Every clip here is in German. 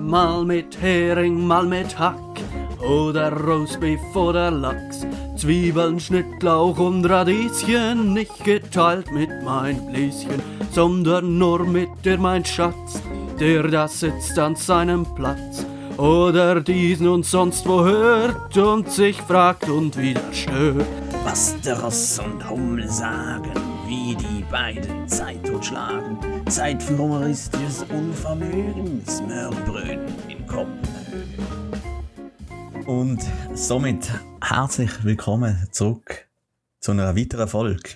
Mal mit Hering, mal mit Hack oder Roastbeef oder Lachs. Zwiebeln, Schnittlauch und Radieschen, nicht geteilt mit mein Bläschen, sondern nur mit dir, mein Schatz, der da sitzt an seinem Platz. Oder diesen und sonst wo hört und sich fragt und wieder stört. Was der Ross und Hummel sagen, wie die beiden Zeit totschlagen. Zeit für humoristisches Unvermögen, Smörbröten in Kopenhagen. Und somit herzlich willkommen zurück zu einer weiteren Folge,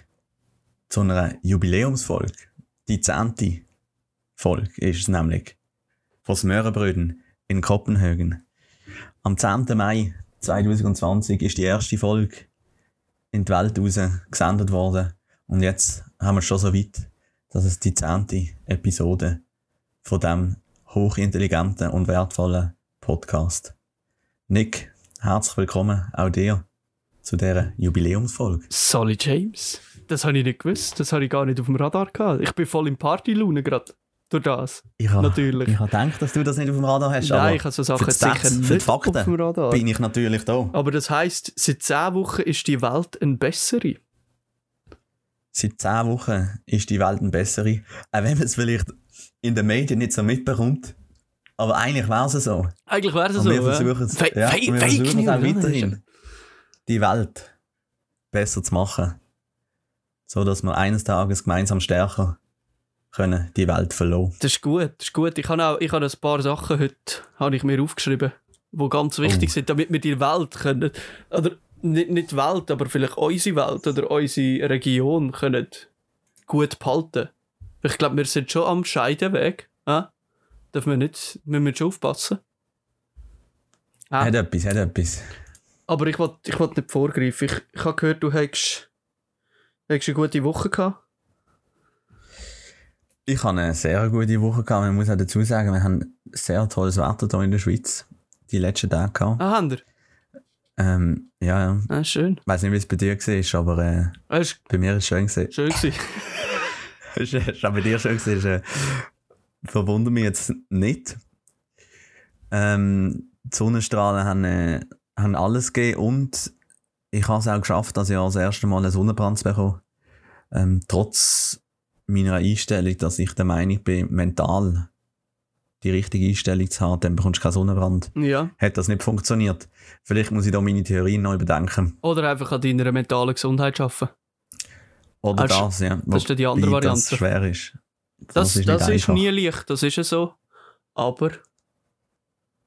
zu einer Jubiläumsfolge. Die zehnte Folge ist es nämlich von Smörbröten in Kopenhagen. Am 10. Mai 2020 ist die erste Folge in die Welt gesendet worden. Und jetzt haben wir schon so weit, dass es die zehnte Episode von dem hochintelligenten und wertvollen Podcast. Nick, herzlich willkommen auch dir zu dieser Jubiläumsfolge. Solly James, das habe ich nicht gewusst, das habe ich gar nicht auf dem Radar gehabt. Ich bin voll im Party-Laune gerade. Durch das. Ich habe, Natürlich. Ich habe gedacht, dass du das nicht auf dem Radar hast. Nein, ich habe so Sachen für die sicher Stats, für nicht die auf Fakten dem Radar. bin ich natürlich da. Aber das heisst, seit 10 Wochen ist die Welt eine bessere. Seit zehn Wochen ist die Welt eine bessere. Auch wenn man es vielleicht in den Medien nicht so mitbekommt. Aber eigentlich wäre es so. Eigentlich wäre es so. wir versuchen es, Fe- ja, Fe- wir Fake versuchen es auch weiterhin, die Welt besser zu machen. So dass wir eines Tages gemeinsam stärker können die Welt verloren. Das ist gut, das ist gut. Ich habe auch ich habe ein paar Sachen heute habe ich mir aufgeschrieben, die ganz wichtig Oh. sind, damit wir die Welt können, oder nicht, nicht die Welt, aber vielleicht unsere Welt oder unsere Region können gut behalten. Ich glaube, wir sind schon am Scheideweg. Äh? Darf man nicht, müssen wir schon aufpassen. Ah. Hat etwas, hat etwas. Aber ich wollte ich wollt nicht vorgreifen. Ich, ich habe gehört, du hättest, hättest eine gute Woche gehabt. Ich hatte eine sehr gute Woche gehabt. Man muss auch dazu sagen, wir haben sehr tolles Wetter hier in der Schweiz. Die letzten Tage gehabt. Ah, haben wir? Ähm, ja, ja. Ah, schön. Ich weiß nicht, wie es bei dir war, aber äh, Ah, ist bei mir ist es schön gewesen. schön gewesen. ist, ist auch bei dir schön gewesen. Ist, äh, verwundert mich jetzt nicht. Ähm, die Sonnenstrahlen haben, äh, haben alles gegeben und ich habe es auch geschafft, dass ich das erste Mal einen Sonnenbrand bekomme. Ähm, trotz meiner Einstellung, dass ich der Meinung bin, mental die richtige Einstellung zu haben, dann bekommst du keinen Sonnenbrand. ja. Hat das nicht funktioniert. Vielleicht muss ich da meine Theorien neu bedenken. Oder einfach an deiner mentalen Gesundheit arbeiten. Oder Also, das, ja. das ist die andere Variante. Das schwer ist. Das, ist das, ist nie leicht, das ist ja so. Aber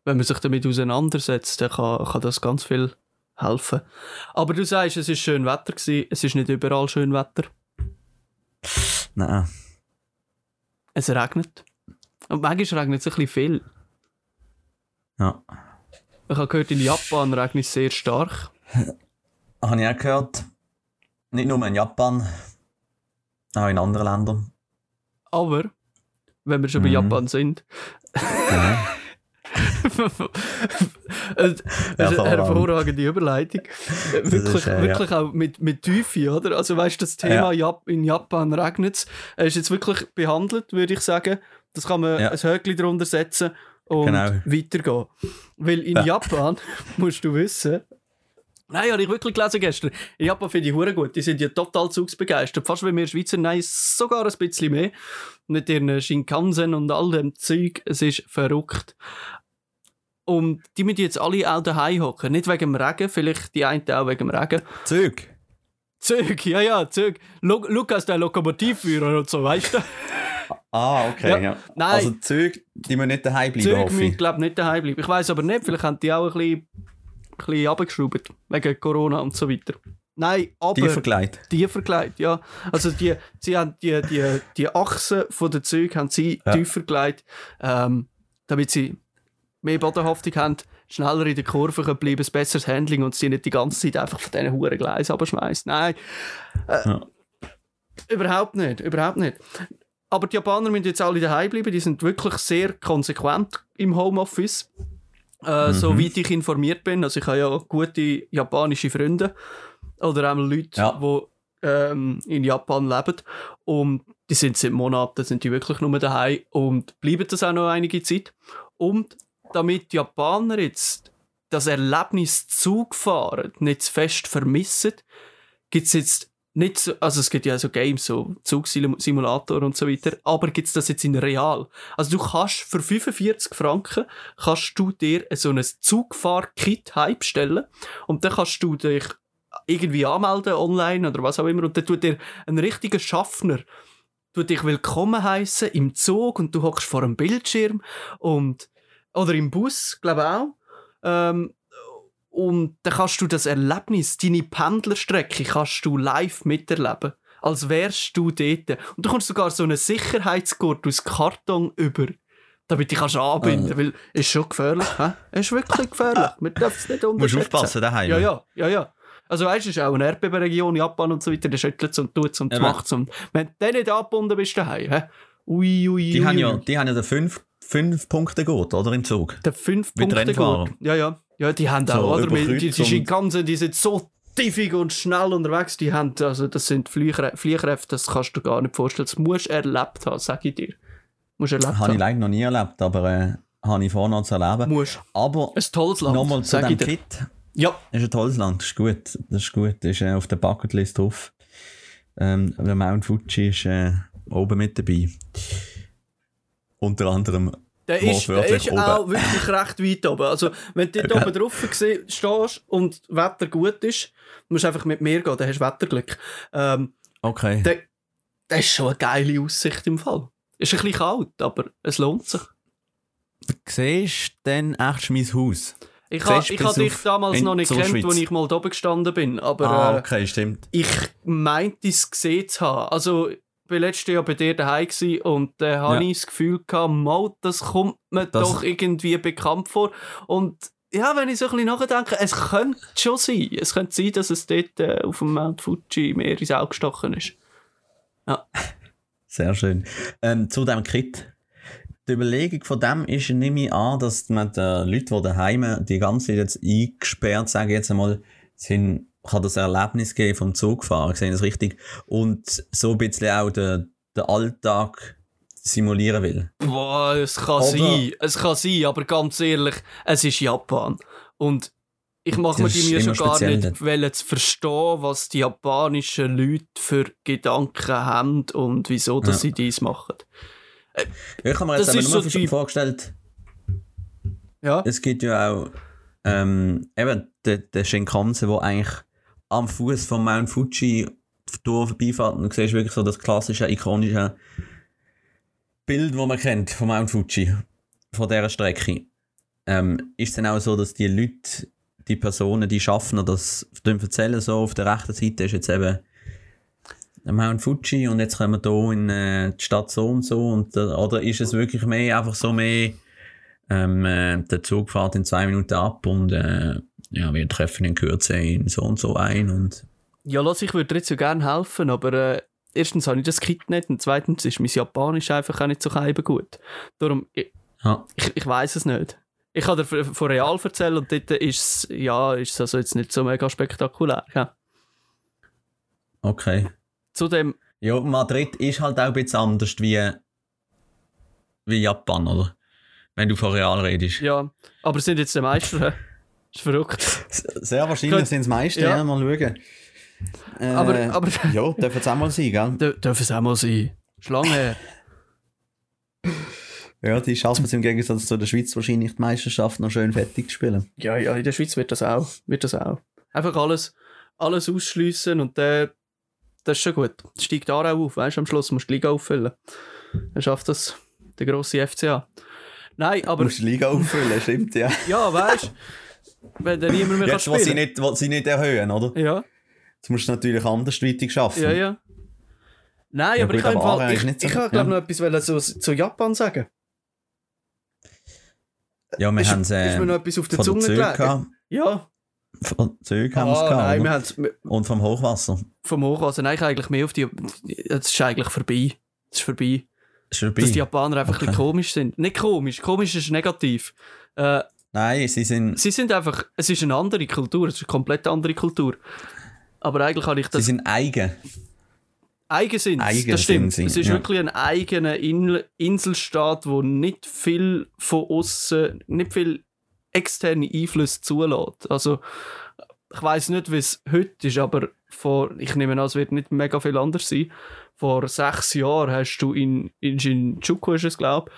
wenn man sich damit auseinandersetzt, dann kann, kann das ganz viel helfen. Aber du sagst, es ist schön Wetter gewesen. Es ist nicht überall schön Wetter. Nein. Es regnet. Und manchmal regnet es ein bisschen viel. Ja. Ich habe gehört, in Japan regnet es sehr stark. Habe ich auch gehört. Nicht nur in Japan, auch in anderen Ländern. Aber, wenn wir schon bei Mhm. Japan sind, Ja. das ist eine Hervorragend. hervorragende Überleitung. Wirklich, äh, ja. wirklich auch mit, mit Tiefe, oder? Also weißt du, das Thema Jap in Japan regnet es. ist jetzt wirklich behandelt, würde ich sagen. Das kann man Ja. ein Höckchen drunter setzen und Genau. weitergehen. Weil in Ja. Japan, musst du wissen, Nein, habe ich wirklich gelesen gestern. In Japan finde ich hure gut. Die sind ja total zugsbegeistert. Fast wie wir Schweizer. Nein, sogar ein bisschen mehr. Mit ihren Shinkansen und all dem Zeug. Es ist verrückt. Und die müssen jetzt alle auch daheim hocken. Nicht wegen dem Regen, vielleicht die einen auch wegen dem Regen. Zug. Zug, ja, ja. Lu Lukas, der Lokomotivführer und so, weißt du? Ah, okay. Ja. Ja. Nein. Also Zug, die müssen nicht daheim bleiben, hoffe müssen, ich. glaube nicht daheim bleiben. Ich weiß aber nicht, vielleicht haben die auch ein bisschen, ein bisschen runtergeschraubt. Wegen Corona und so weiter. Nein, aber... Die verkleidet. tiefer gelegt, ja. Also die, sie haben die, die, die Achse von der Züge haben sie Ja. tiefer gelegt, ähm, damit sie mehr Bodenhaftung haben, schneller in der Kurve können bleiben, ein besseres Handling und sie nicht die ganze Zeit einfach von diesen Huren Gleis abschmeißen. Nein, äh, Ja. überhaupt nicht, überhaupt nicht. Aber die Japaner müssen jetzt alle daheim bleiben, die sind wirklich sehr konsequent im Homeoffice. Äh, Mhm. Soweit ich informiert bin, also ich habe ja gute japanische Freunde oder auch Leute, Ja. die ähm, in Japan leben und die sind seit Monaten sind die wirklich nur daheim und bleiben das auch noch einige Zeit. Und damit die Japaner jetzt das Erlebnis Zugfahren nicht zu fest vermissen, gibt es jetzt nicht so, also es gibt ja so Games, so Zugsimulator und so weiter, aber gibt es das jetzt in real? Also du kannst für 45 Franken kannst du dir so ein Zugfahr-Kit bestellen und dann kannst du dich irgendwie anmelden online oder was auch immer und dann tut dir ein richtiger Schaffner tut dich willkommen heißen im Zug und du hockst vor einem Bildschirm und oder im Bus, glaube auch. Ähm, und dann kannst du das Erlebnis, deine Pendlerstrecke, kannst du live miterleben. Als wärst du dort. Und du kannst sogar so einen Sicherheitsgurt aus Karton über, damit du kannst anbinden, äh. weil ist schon gefährlich. Hä? Ist wirklich gefährlich. Man darf es nicht unterschätzen. Musst aufpassen daheim. Ja, ja, ja, ja. Also weißt du, es ist auch eine Erdbebenregion, Japan und so weiter, der schüttelt es und tut es und ja, macht es. Und wenn du nicht angebunden bist daheim, hä? Ui, ui, die, ui, haben ja, die haben ja den 5 fünf Punkte gut, oder im Zug? Der 5 Punkte gut. Ja, ja. Ja, die haben so, auch, oder? Die, die, Shinkansen, die sind so tiefig und schnell unterwegs, die haben, also das sind Fliehkräfte, das kannst du dir gar nicht vorstellen. Das musst du erlebt haben, sag ich dir. Musst erlebt habe haben. Habe ich leider noch nie erlebt, aber äh, habe ich vor noch zu erleben. Musst. Aber ein tolles Land, nochmal zu dem Kit. Ja. ist ein tolles Land, das ist gut. Das ist gut, das ist äh, auf der Bucketlist drauf. Ähm, der Mount Fuji ist äh, oben mit dabei. Unter anderem der ist, der ist auch wirklich recht weit oben. Also, wenn du dort oben drauf stehst und das Wetter gut ist, musst du einfach mit mir gehen, dann hast du Wetterglück. Ähm, okay. Der, der ist schon eine geile Aussicht im Fall. Ist ein bisschen kalt, aber es lohnt sich. Siehst du denn echt mein Haus? Ich habe ha dich damals noch nicht kennt, als ich mal da oben gestanden bin. Aber, ah, okay, stimmt. Äh, ich meinte es gesehen zu haben. Also, war letztes Jahr bei dir daheim und da äh, ja. hatte ich das Gefühl, gehabt, mal, das kommt mir das doch irgendwie bekannt vor. Und ja, wenn ich so ein bisschen nachdenke, es könnte schon sein. Es könnte sein, dass es dort äh, auf dem Mount Fuji mehr ins Auge gestochen ist. Ja. Sehr schön. Ähm, zu diesem Kit. Die Überlegung von dem ist, nehme ich an, dass man die Leute, die daheim die ganze Zeit jetzt eingesperrt, sage ich jetzt einmal, sind kann das Erlebnis geben vom Zugfahren, sehe ich das richtig? Und so ein bisschen auch den, den Alltag simulieren will. Boah, es kann Oder sein, es kann sein, aber ganz ehrlich, es ist Japan. Und ich mache mir die mir schon gar nicht wollen, zu verstehen, was die japanischen Leute für Gedanken haben und wieso dass ja. sie dies machen. Äh, ich habe mir jetzt nur so vorgestellt, ja. es gibt ja auch ähm, eben den, den Shinkansen, wo eigentlich am Fuß von Mount Fuji durch vorbeifährt und du siehst wirklich so das klassische, ikonische Bild, das man kennt von Mount Fuji, von dieser Strecke. Ähm, ist es dann auch so, dass die Leute, die Personen, die Schaffner das erzählen, so auf der rechten Seite ist jetzt eben Mount Fuji und jetzt kommen wir hier in äh, die Stadt so und so und, äh, oder ist es wirklich mehr, einfach so mehr ähm, äh, der Zug fährt in zwei Minuten ab und äh, ja, wir treffen in Kürze in so und so ein und... Ja, lass, ich würde dir jetzt so gerne helfen, aber äh, erstens habe ich das Kit nicht und zweitens ist mein Japanisch einfach auch nicht so gut. Darum, ich, ja. ich, ich weiß es nicht. Ich kann dir von Real erzählen und dort ist es, ja, ist also jetzt nicht so mega spektakulär. Ja. Okay. Zudem... Ja, Madrid ist halt auch ein bisschen anders wie, wie Japan, oder? Wenn du von Real redest. Ja, aber sind jetzt die Meister, ist verrückt. Sehr wahrscheinlich sind es meiste, ja. ja. mal schauen. Äh, aber, aber, ja, dürfen es auch mal sein, gell? Dürfen es auch mal sein. Schlange. ja, die schaffen es im Gegensatz zu der Schweiz wahrscheinlich die Meisterschaft noch schön fertig zu spielen. Ja, ja, in der Schweiz wird das auch. Wird das auch. Einfach alles, alles ausschliessen und dann, das ist schon gut. Steigt da auch auf, weißt du, am Schluss musst du die Liga auffüllen. Dann schafft das der grosse FCA. Nein, aber. Du musst die Liga auffüllen, stimmt, ja. ja, weißt du. Wenn dann niemand mehr Jetzt, kann spielen. Sie nicht, will sie nicht erhöhen, oder? Ja. Jetzt musst du natürlich andersweitig schaffen. Ja, ja. Nein, ja, aber, ich, Fall, ich, ich, ich kann glaube noch etwas zu, zu Japan sagen. Ja, wir haben es. Äh, ist mir noch etwas auf der Zunge gelegen? Ja. Von Züg haben wir es ah, gehabt. Und vom Hochwasser. Vom Hochwasser. Nein, ich eigentlich mehr auf die. Es ist eigentlich vorbei. Es ist vorbei. Ist vorbei. Dass die Japaner einfach okay. ein bisschen komisch sind. Nicht komisch, komisch ist negativ. Äh, Nein, sie sind. Sie sind einfach. Es ist eine andere Kultur, es ist eine komplett andere Kultur. Aber eigentlich habe ich das. Sie sind eigen. Eigen, sind Eigen das stimmt. sind sie, es ist ja. wirklich ein eigener In Inselstaat, wo nicht viel von außen, nicht viel externe Einfluss zulässt. Also ich weiß nicht, wie es heute ist, aber vor, ich nehme an, es wird nicht mega viel anders sein. Vor sechs Jahren hast du in, in Shinjuku, ist es glaube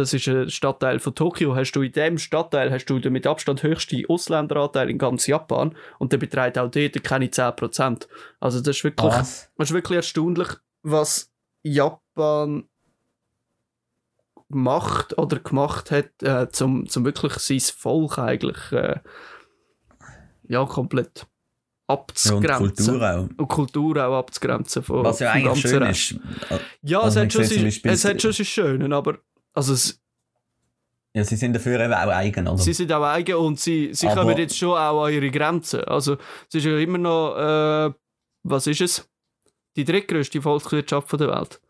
das ist ein Stadtteil von Tokio, hast du in dem Stadtteil hast du den mit Abstand höchsten Ausländeranteil in ganz Japan und der beträgt auch dort keine 10%. Also das ist wirklich, Was? das ist wirklich erstaunlich, was Japan macht oder gemacht hat, äh, zum, zum wirklich sein Volk eigentlich äh, ja, komplett Ja, und abzugrenzen. Kultur auch. Und Kultur auch abzugrenzen von Was ja eigentlich schön Rest. ist. Ja, Also es, hat schon Beispiel- es hat schon Schönes, aber also es, Ja, sie sind dafür eben auch eigen, oder? sie sind auch eigen und sie, sie Aber- kommen jetzt schon auch an ihre Grenzen. Also es ist ja immer noch, äh, was ist es? Die drittgrößte Volkswirtschaft von der Welt.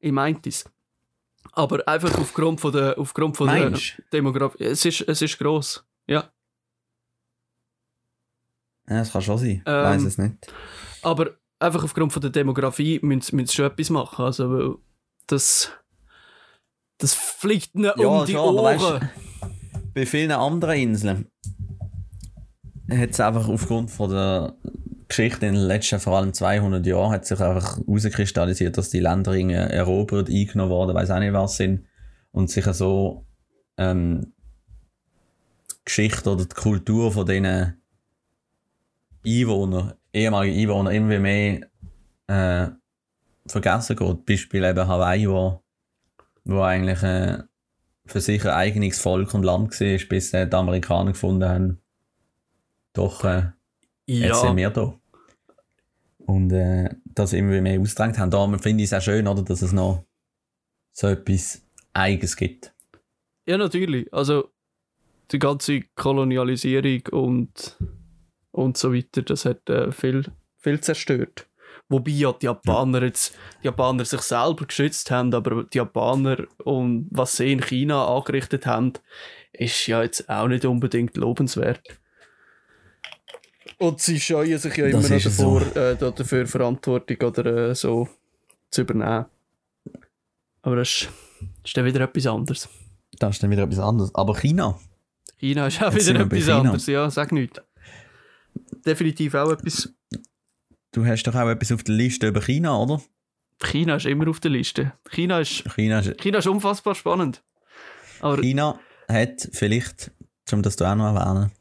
Ich meinte es. Aber einfach aufgrund von der, aufgrund von der Meinst? Demografie. Es ist, es ist gross. Ja. Ja, das kann schon sein. Ich Ähm, weiß es nicht. Aber einfach aufgrund von der Demografie müssen, müssen sie schon etwas machen. Also, weil das, das fliegt ihnen Ja, um die schon, aber weißt Ohren. Bei vielen anderen Inseln hat es einfach aufgrund von der Geschichte in den letzten vor allem 200 Jahren hat sich einfach herauskristallisiert, dass die Länder erobert, eingenommen worden, weiß auch nicht was sind und sich so ähm, die Geschichte oder die Kultur von diesen Einwohnern, ehemaligen Einwohnern irgendwie mehr äh, vergessen geht. Beispiel eben Hawaii, wo, wo eigentlich äh, für sich ein eigenes Volk und Land war, bis äh, die Amerikaner gefunden haben, doch, äh, jetzt sind Ja, wir da. Und äh, das irgendwie mehr ausgedrängt haben. Darum finde ich es auch schön, oder, dass es noch so etwas Eigens gibt. ja, natürlich. Also, die ganze Kolonialisierung und, und so weiter, das hat äh, viel, viel zerstört. Wobei ja die Japaner jetzt, die Japaner sich selber geschützt haben, aber die Japaner und was sie in China angerichtet haben, ist ja jetzt auch nicht unbedingt lobenswert. Und sie scheuen sich ja immer noch davor, so. äh, da dafür Verantwortung oder äh, so zu übernehmen. Aber das ist, ist dann wieder etwas anderes. Das ist dann wieder etwas anderes. Aber China, China ist auch Jetzt wieder etwas anderes, ja, sag nicht. Definitiv auch etwas. du hast doch auch etwas auf der Liste über China, oder? China ist immer auf der Liste. China ist, China, ist- China ist unfassbar spannend. Aber China hat vielleicht, um das du auch noch erwähnen,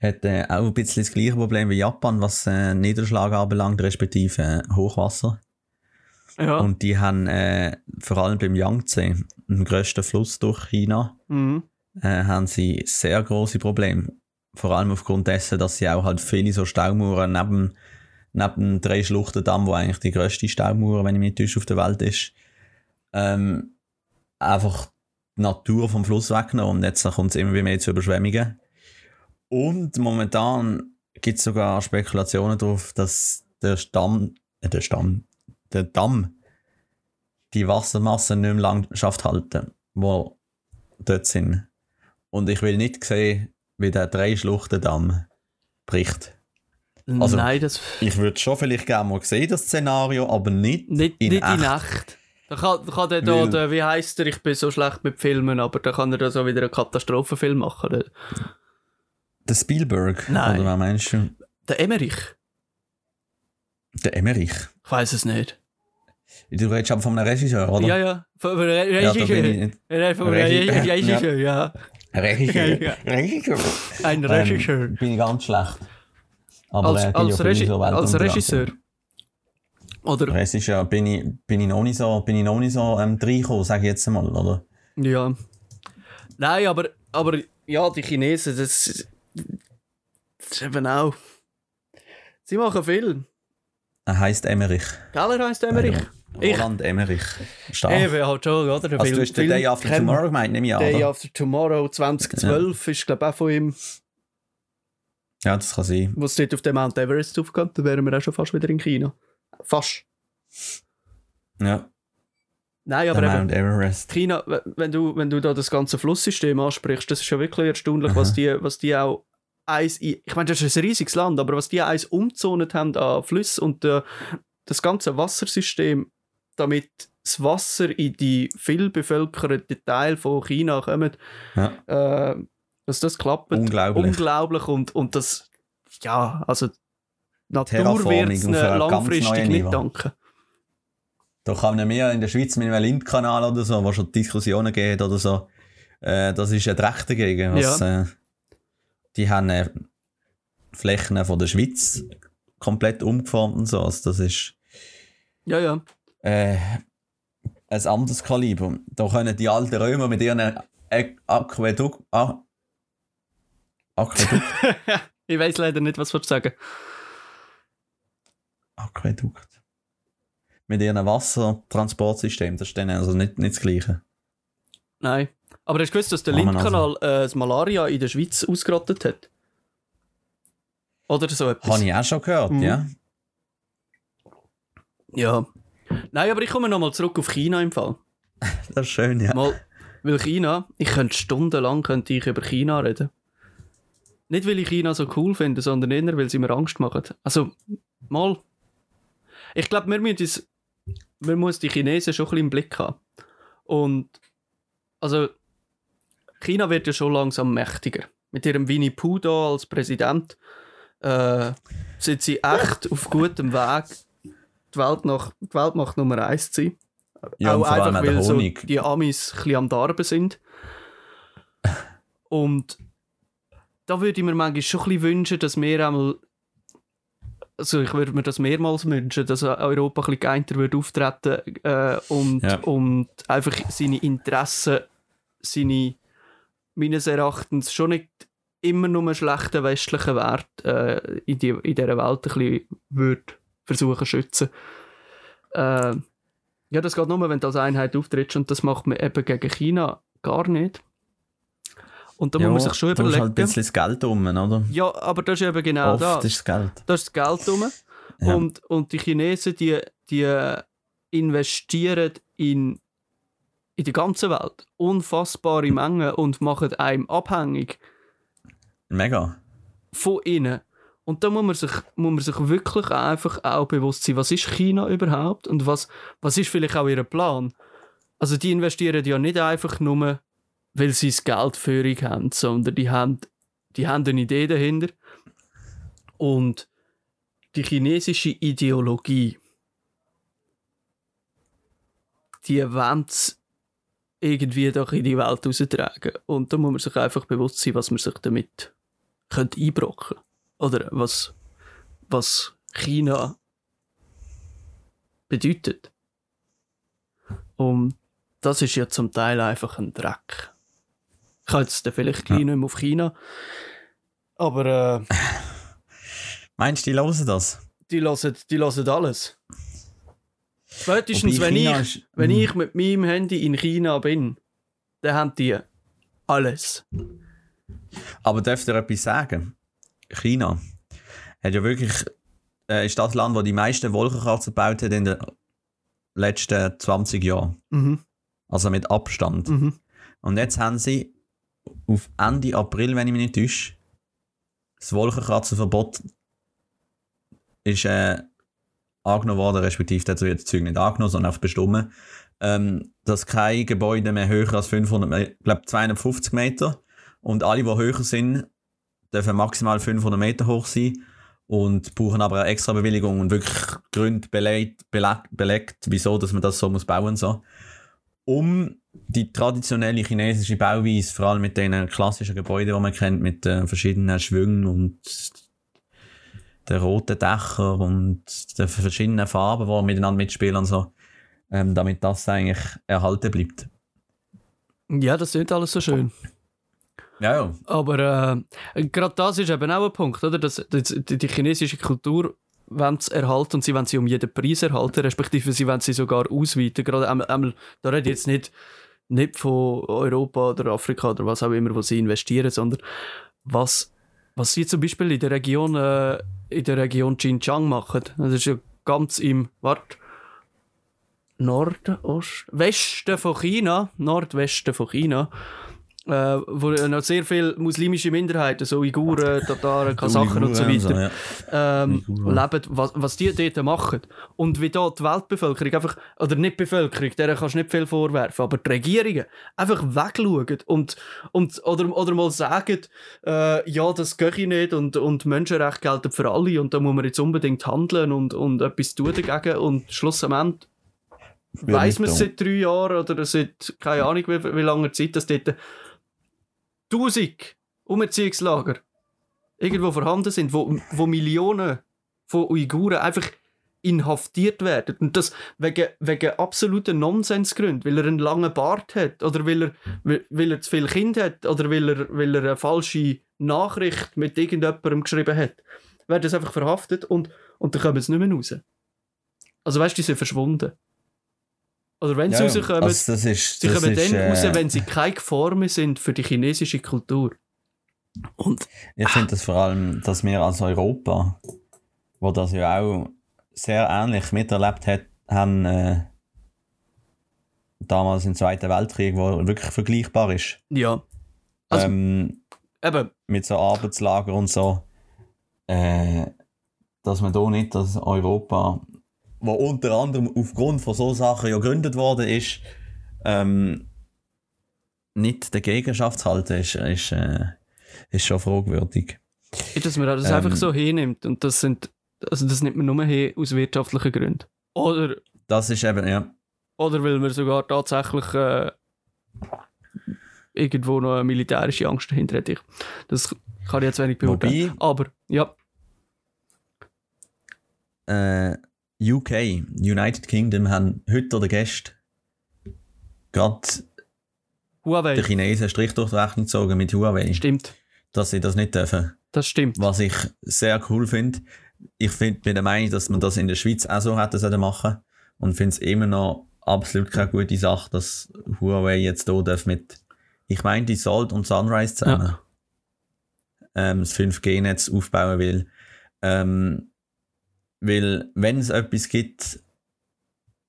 hat äh, auch ein bisschen das gleiche Problem wie Japan, was äh, Niederschlag anbelangt, respektive äh, Hochwasser. ja, Und die haben äh, vor allem beim Yangtze, dem grössten Fluss durch China, mhm. äh, haben sie sehr große Probleme. Vor allem aufgrund dessen, dass sie auch halt viele so Staumauern neben, neben drei Schluchtendamm, wo eigentlich die grösste Staumauer, wenn ich mich täusche, auf der Welt ist, ähm, einfach die Natur vom Fluss weggenommen und jetzt kommt es immer mehr zu Überschwemmungen. Und momentan gibt es sogar Spekulationen darauf, dass der Stamm, äh, der Stamm, der Damm die Wassermasse nicht mehr lang schafft halten, wo dort sind. Und ich will nicht sehen, wie der Dreischluchtendamm bricht. Also- Nein, das Ich würde schon vielleicht gerne mal sehen, das Szenario, aber nicht, nicht, in nicht in echt. Nacht. Da kann, da kann der, da, der, wie heisst er, ich bin so schlecht mit Filmen, aber da kann er da so wieder einen Katastrophenfilm machen. Der, Der Spielberg, Nein. oder was meinst du? der Emmerich. Der Emmerich. Ich weiß es nicht. Du redest aber von einem Regisseur, oder? Ja, ja. Von einem Regisseur. Ja, von einem Regi- Regisseur, ja. Regisseur. Ja. Regisseur. Ein Ähm, Regisseur. bin ich ganz schlecht. Aber Als, äh, als, Regi als. Regisseur. Oder, Regisseur bin ich, bin ich noch nicht so, bin ich noch nicht so ähm, reingekommen, sage ich jetzt mal, oder? ja. Nein, aber, aber ja, die Chinesen, das, das ist eben auch. Sie machen viel. Er heisst Emmerich. Gell, er heisst Emmerich? Roland Emmerich. Stark. Eben, halt schon, oder? Der also du Film- hast den Film Day After wir. Tomorrow gemeint, nehme ich an, Day oder? After Tomorrow 2012 ist, glaube ich, auch von ihm, Ja, das kann sein. wo es dort auf den Mount Everest aufgeht. Da wären wir auch schon fast wieder in China. Fast. Ja, Nein, aber der eben, Mount Everest. China, wenn du, wenn du da das ganze Flusssystem ansprichst, das ist ja wirklich erstaunlich, was die, was die auch eins, ich meine, das ist ein riesiges Land, aber was die eins umzonet haben an Flüssen und äh, das ganze Wassersystem, damit das Wasser in die viel bevölkerten Teil von China kommt, Ja. äh, dass das klappt. Unglaublich. Unglaublich und, und das, ja, also Natur wird es langfristig nicht danken. Da kann mehr in der Schweiz mit einem Lindkanal oder so, wo schon Diskussionen geht oder so. Äh, das ist ein Recht dagegen. Was, äh, die haben äh, Flächen von der Schweiz komplett umgeformt und so. Also das ist Ja, ja. Äh, ein anderes Kaliber. Da können die alten Römer mit ihren Aquädukt. Ah, Aquädukt. Ich weiß leider nicht, was du sagen Aquädukt. Mit ihren Wassertransportsystemen. Das ist dann also nicht, nicht das Gleiche. Nein. Aber hast du gewusst, dass der Lindkanal äh, das Malaria in der Schweiz ausgerottet hat? Oder so etwas? Habe ich auch schon gehört, Mhm. ja. Ja. Nein, aber ich komme nochmal zurück auf China im Fall. Das ist schön, ja. Mal, weil China, ich könnte stundenlang könnte ich über China reden. Nicht, weil ich China so cool finde, sondern eher, weil sie mir Angst machen. Also, mal. Ich glaube, wir müssen man muss die Chinesen schon ein bisschen im Blick haben. Und, also, China wird ja schon langsam mächtiger. Mit ihrem Winnie Pooh als Präsident äh, sind sie echt auf gutem Weg, die, Welt nach, die Weltmacht Nummer 1 zu sein. Ja, auch einfach, weil so die Amis ein bisschen am Darben sind. Und da würde ich mir manchmal schon ein bisschen wünschen, dass wir einmal also ich würde mir das mehrmals wünschen, dass Europa ein bisschen geeinter würde auftreten äh, und, Ja. und einfach seine Interessen, seine meines Erachtens schon nicht immer nur schlechten westlichen Wert äh, in, die, in dieser Welt ein bisschen würde versuchen zu schützen. Äh, ja, das geht nur, wenn du als Einheit auftrittst und das macht man eben gegen China gar nicht. Und da muss man sich schon da ist überlegen. halt ein bisschen das Geld rum, oder? ja, aber das ist eben genau Oft das. ist das Geld. Da ist das Geld rum. Ja. Und, und die Chinesen, die, die investieren in, in die ganze Welt unfassbare Mengen und machen einem abhängig Mega. von ihnen. Und da muss man sich, muss man sich wirklich einfach auch bewusst sein, was ist China überhaupt und was, was ist vielleicht auch ihr Plan. Also die investieren ja nicht einfach nur, weil sie das Geld für euch haben, sondern die haben, die haben eine Idee dahinter. Und die chinesische Ideologie, die wollen irgendwie doch in die Welt raustragen. Und da muss man sich einfach bewusst sein, was man sich damit könnte einbrocken Oder was, was China bedeutet. Und das ist ja zum Teil einfach ein Dreck. Ich kann jetzt vielleicht gleich Ja. nicht mehr auf China. Aber äh, Meinst du, die hören das? die hören, die hören alles. Spätestens, Wobei wenn China ich, ist- wenn Hm. ich mit meinem Handy in China bin, dann haben die alles. Aber darf dir etwas sagen? China hat ja wirklich, äh, ist das Land, das die meisten Wolkenkratzen gebaut hat in den letzten 20 Jahren. Mhm. Also mit Abstand. Mhm. Und jetzt haben sie auf Ende April, wenn ich mich nicht täusche, das Wolkenkratzenverbot ist äh, angenommen worden, respektive dazu das Zeug nicht angenommen, sondern auf bestimmen, ähm, dass kein Gebäude mehr höher als 500, Me- ich glaube 250 Meter und alle, die höher sind, dürfen maximal 500 Meter hoch sein und brauchen aber eine extra Bewilligung und wirklich Gründe belegt, belegt, belegt wieso dass man das so muss bauen so um die traditionelle chinesische Bauweise, vor allem mit den klassischen Gebäuden, die man kennt, mit äh, verschiedenen Schwüngen und den roten Dächern und den verschiedenen Farben, die miteinander mitspielen und so, ähm, damit das eigentlich erhalten bleibt. Ja, das ist alles so schön. Ja, ja. Aber äh, gerade das ist eben auch ein Punkt, oder? Das, das, die, die chinesische Kultur wollen sie erhalten und sie wollen sie um jeden Preis erhalten, respektive sie wollen sie sogar ausweiten. Gerade einmal, einmal, da rede ich jetzt nicht, nicht von Europa oder Afrika oder was auch immer, wo sie investieren, sondern was, was sie zum Beispiel in der Region, äh, in der Region Xinjiang machen. Das ist ja ganz im, warte, Norden, Ost, Westen von China, Nordwesten von China, äh, wo noch sehr viele muslimische Minderheiten, so Uiguren, Tataren, Kasachen und so weiter, ähm, Uiguren. leben, was, was die dort machen. Und wie da die Weltbevölkerung einfach, oder nicht die Bevölkerung, der kannst du nicht viel vorwerfen, aber die Regierungen einfach wegschauen und, und, oder, oder mal sagen, äh, ja, das gehe ich nicht und, und Menschenrechte gelten für alle und da muss man jetzt unbedingt handeln und, und etwas tun dagegen und schlussendlich weiss man es seit drei Jahren oder seit keine Ahnung wie, wie langer Zeit, dass dort tausend Umerziehungslager irgendwo vorhanden sind, wo, wo Millionen von Uiguren einfach inhaftiert werden. Und das wegen, wegen absoluten Nonsensgründen, weil er einen langen Bart hat oder weil er, weil, er zu viel Kind hat oder weil er, weil er eine falsche Nachricht mit irgendjemandem geschrieben hat. Werden das einfach verhaftet und, und dann kommen sie nicht mehr raus. Also weißt du, die sind verschwunden. Oder wenn sie Ja, rauskommen, Also das ist, Sie das kommen ist, dann raus, äh, wenn sie keine mehr sind für die chinesische Kultur. Und Ich finde das vor allem, dass wir als Europa, wo das ja auch sehr ähnlich miterlebt hat, haben äh, damals im Zweiten Weltkrieg, wo wirklich vergleichbar ist. ja, Also- ähm, eben, mit so Arbeitslager und so, äh, dass man da nicht das Europa, wo unter anderem aufgrund von so Sachen ja gegründet worden ist, ähm, nicht dagegen schafft zu halten, ist, ist, äh, ist schon fragwürdig. dass man das Ähm. einfach so hinnimmt. Und das sind, also das nimmt man nur hin aus wirtschaftlichen Gründen. Oder, Das ist eben, ja. oder weil man sogar tatsächlich äh, irgendwo noch eine militärische Angst dahinter hat. Ich- Das kann ich jetzt wenig beurteilen. Wobei- Aber, ja, äh, UK, United Kingdom, haben heute oder gestern gerade Huawei, den Chinesen einen Strich durch die Rechnung gezogen mit Huawei, stimmt. dass sie das nicht dürfen. Das stimmt. Was ich sehr cool finde. Ich find, bin der Meinung, dass man das in der Schweiz auch so hätte sollen machen und finde es immer noch absolut keine gute Sache, dass Huawei jetzt hier darf mit, ich meine, die Salt und Sunrise zusammen ähm, das 5G-Netz aufbauen will. Ähm, weil, wenn es etwas gibt,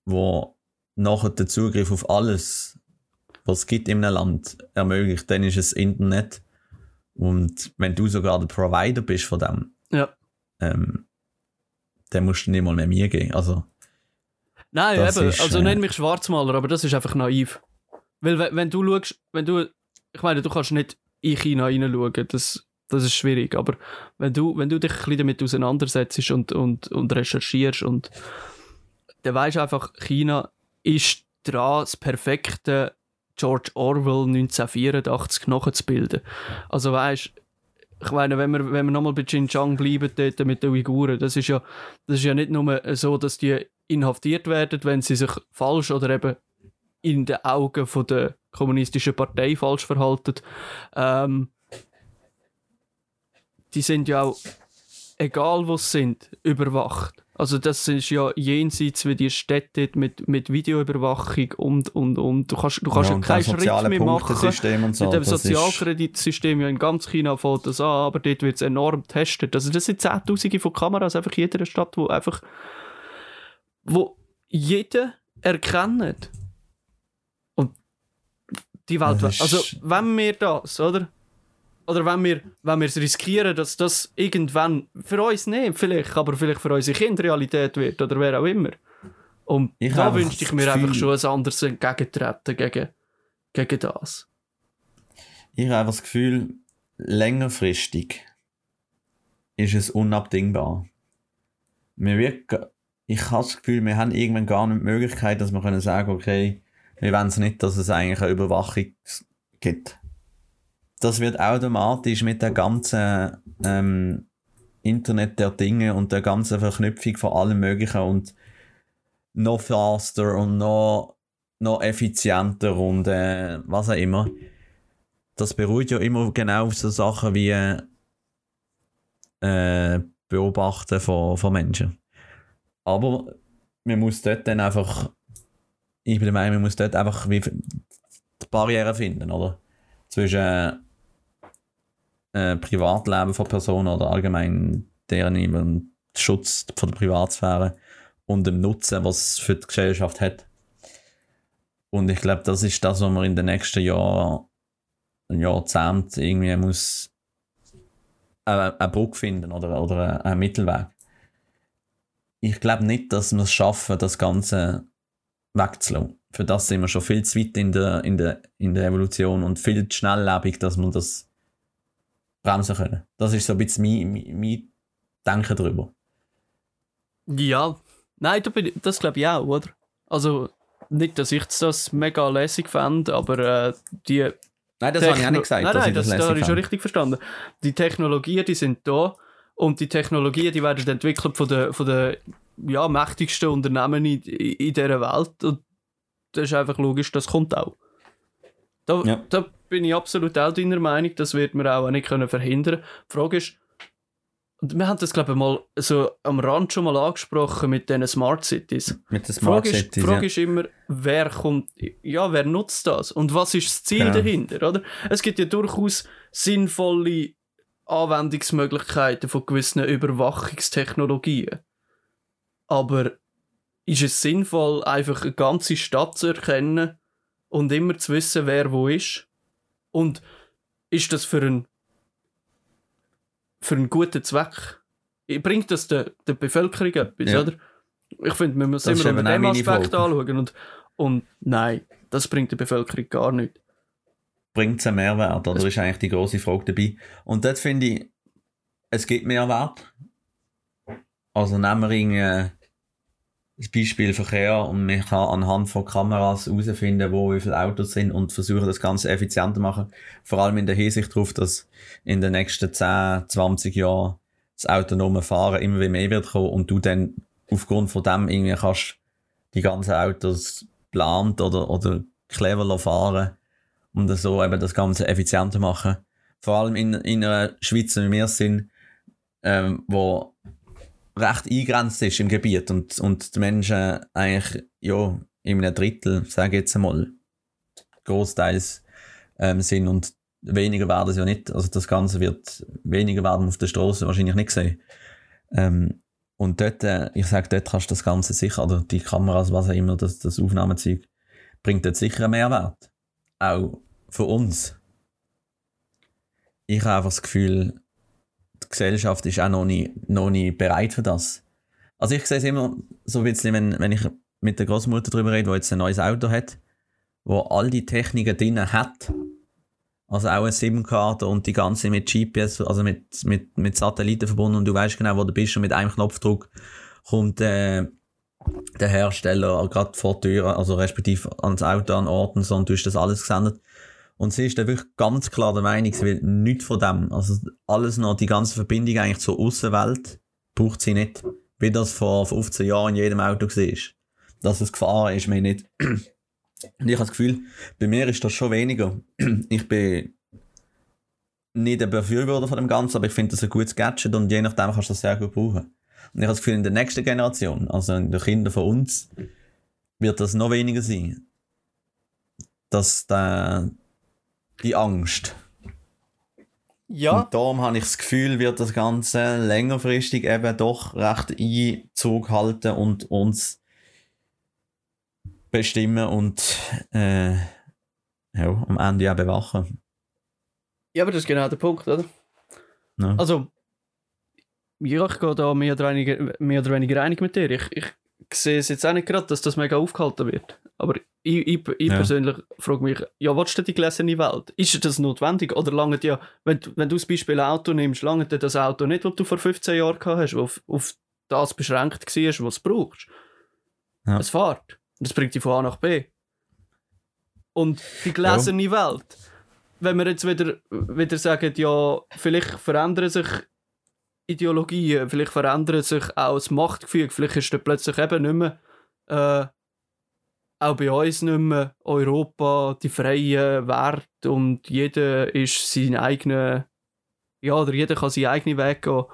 wo nachher den Zugriff auf alles, was es gibt in einem Land, ermöglicht, dann ist es Internet. Und wenn du sogar der Provider bist von dem, Ja. ähm, dann musst du nicht mal mehr mir gehen. Also, Nein, eben, ist, also äh, nenn mich Schwarzmaler, aber das ist einfach naiv. Weil wenn, du schaust, wenn du, ich meine, du kannst nicht in China hineinschauen, das, das ist schwierig, aber wenn du, wenn du dich ein bisschen damit auseinandersetzt und, und, und recherchierst und dann weißt du einfach, China ist dran, das perfekte George Orwell 1984 nachzubilden. Also weißt ich meine, wenn wir, wenn wir nochmal bei Xinjiang bleiben, dort mit den Uiguren, das ist ja, das ist ja nicht nur so, dass die inhaftiert werden, wenn sie sich falsch oder eben in den Augen von der kommunistischen Partei falsch verhalten. Ähm, die sind ja auch, egal wo sie sind, überwacht. Also das ist ja jenseits wie die Städte mit, mit Videoüberwachung und, und, und. Du kannst, du kannst ja, und keinen Schritt mehr machen. Und so. Mit dem Sozialkreditsystem ja in ganz China fällt das an, aber dort wird es enorm getestet. Also das sind Zehntausende von Kameras einfach in jeder Stadt, wo einfach wo jeder erkennt. Und die Welt... Also wenn wir das, oder? Oder wenn wir, wenn wir es riskieren, dass das irgendwann, für uns nicht vielleicht, aber vielleicht für unsere Kinder Realität wird oder wer auch immer. Und Ich da wünschte ich mir einfach Gefühl- schon ein anderes Entgegentreten gegen, gegen das. Ich habe einfach das Gefühl, längerfristig ist es unabdingbar. Wir wird, ich habe das Gefühl, wir haben irgendwann gar nicht die Möglichkeit, dass wir können sagen, okay, wir wollen es nicht, dass es eigentlich eine Überwachung gibt. Das wird automatisch mit der ganzen ähm, Internet der Dinge und der ganzen Verknüpfung von allem Möglichen und noch faster und noch, noch effizienter und äh, was auch immer das beruht ja immer genau auf so Sachen wie äh, Beobachten von, von Menschen. Aber man muss dort dann einfach, ich bin der Meinung, man muss dort einfach wie die Barriere finden, oder? Zwischen äh, Privatleben von Personen oder allgemein deren Schutz von der Privatsphäre und dem Nutzen, was es für die Gesellschaft hat. Und ich glaube, das ist das, was wir in den nächsten Jahren Jahrzehnt irgendwie muss eine, eine Brücke finden oder, oder einen Mittelweg. Ich glaube nicht, dass wir es schaffen, das Ganze wegzulassen. Für das sind wir schon viel zu weit in der, in der, in der Evolution und viel zu schnelllebig, dass wir das bremsen können. Das ist so ein bisschen mein, mein, mein Denken darüber. Ja, nein, da bin ich- das glaube ich auch, oder? Also, nicht, dass ich das mega lässig fand, aber äh, die. Nein, das habe ich auch Techno- nicht gesagt. Nein, dass nein, ich das, das, das habe ich schon richtig verstanden. Die Technologien, die sind da und die Technologien, die werden entwickelt von den, von den ja, mächtigsten Unternehmen in, in dieser Welt und das ist einfach logisch, das kommt auch. Da, Ja. da bin ich absolut auch deiner Meinung, das wird man auch nicht können verhindern. Die Frage ist, und wir haben das glaube ich mal so am Rand schon mal angesprochen mit diesen Smart Cities. Mit den Die Smart Frage, ist, die Cities. Frage ja. ist immer, wer kommt, ja, wer nutzt das und was ist das Ziel Genau. dahinter, oder? Es gibt ja durchaus sinnvolle Anwendungsmöglichkeiten von gewissen Überwachungstechnologien. Aber ist es sinnvoll, einfach eine ganze Stadt zu erkennen und immer zu wissen, wer wo ist? Und ist das für einen, für einen guten Zweck? Bringt das der, der Bevölkerung etwas, Ja. oder? Ich finde, man muss Das ist immer unter dem Aspekt Frage. anschauen. Und, und nein, das bringt der Bevölkerung gar nichts. bringt es einen Mehrwert? Oder ist eigentlich die große Frage dabei? Und dort finde ich, es gibt Mehrwert. Also nehmen wir irgendwie das Beispiel Verkehr und man kann anhand von Kameras herausfinden, wo wie viele Autos sind und versuchen, das Ganze effizienter zu machen. Vor allem in der Hinsicht darauf, dass in den nächsten 10, 20 Jahren das autonome Fahren immer mehr wird kommen und du dann aufgrund von dem irgendwie kannst die ganzen Autos plant oder, oder cleverer fahren und so eben das Ganze effizienter machen. Vor allem in, in einer Schweiz, wie wir sind, ähm, wo recht eingrenzt ist im Gebiet und, und die Menschen eigentlich, ja, in einem Drittel, sage ich jetzt einmal, großteils ähm, sind und weniger werden es ja nicht. Also das Ganze wird weniger werden auf der Straße wahrscheinlich nicht sehen. Ähm, und dort, äh, ich sage, dort kannst du das Ganze sicher, oder die Kameras, was auch immer, das, das Aufnahmezeug, bringt dort sicher einen Mehrwert. Auch für uns. Ich habe einfach das Gefühl, Gesellschaft ist auch noch nicht, noch nicht bereit für das. Also ich sehe es immer so ein bisschen, wenn, wenn ich mit der Großmutter darüber rede, die jetzt ein neues Auto hat, wo all die Techniken drin hat. Also auch eine SIM-Karte und die ganze mit GPS, also mit, mit, mit Satelliten verbunden und du weißt genau, wo du bist und mit einem Knopfdruck kommt äh, der Hersteller gerade vor die Tür, also respektive ans Auto an Ort und so und du hast das alles gesendet. Und sie ist dann wirklich ganz klar der Meinung, sie will nichts von dem. Also alles noch, die ganze Verbindung eigentlich zur Außenwelt braucht sie nicht. Wie das vor 15 Jahren in jedem Auto war. Dass es gefahren ist, mir nicht. Und ich habe das Gefühl, bei mir ist das schon weniger. Ich bin nicht ein Befürworter von dem Ganzen, aber ich finde das ein gutes Gadget und je nachdem kannst du das sehr gut brauchen. Und ich habe das Gefühl, in der nächsten Generation, also in den Kindern von uns, wird das noch weniger sein. Dass der, die Angst. Ja, Und darum habe ich das Gefühl, wird das Ganze längerfristig eben doch recht Einzug halten und uns bestimmen und äh, ja, am Ende auch bewachen. ja, aber das ist genau der Punkt, oder? Ne? Also, ja, ich gehe da mehr oder weniger, mehr oder weniger einig mit dir. Ich, ich sehe es jetzt auch nicht gerade, dass das mega aufgehalten wird. Aber ich, ich, ich Ja. persönlich frage mich, ja, willst du die gelesene Welt? Ist das notwendig? Oder lange ja, wenn, du- wenn du das Beispiel ein Auto nimmst, lange dir das Auto nicht, das du vor 15 Jahren gehabt hast, auf, auf das beschränkt war, was du brauchst. Ja. Es fährt. Und es bringt dich von A nach B. Und die gelesene Welt, wenn wir jetzt wieder, wieder sagen, ja, vielleicht verändern sich Ideologien, vielleicht verändert sich auch das Machtgefüge, vielleicht ist dann plötzlich eben nicht mehr, äh, auch bei uns nicht mehr Europa die freie Wert und jeder ist sein eigener, ja, oder jeder kann seinen eigenen Weg gehen,